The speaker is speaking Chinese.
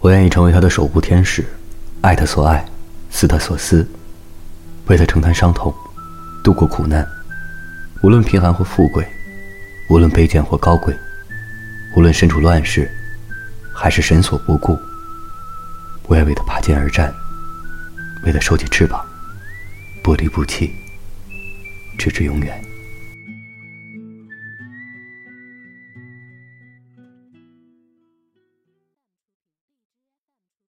我愿意成为他的守护天使，爱他所爱，思他所思，为他承担伤痛，度过苦难，无论贫寒或富贵，无论卑贱或高贵，无论身处乱世，还是神所不顾。我要为他拔剑而战，为他收起翅膀，不离不弃，直至永远。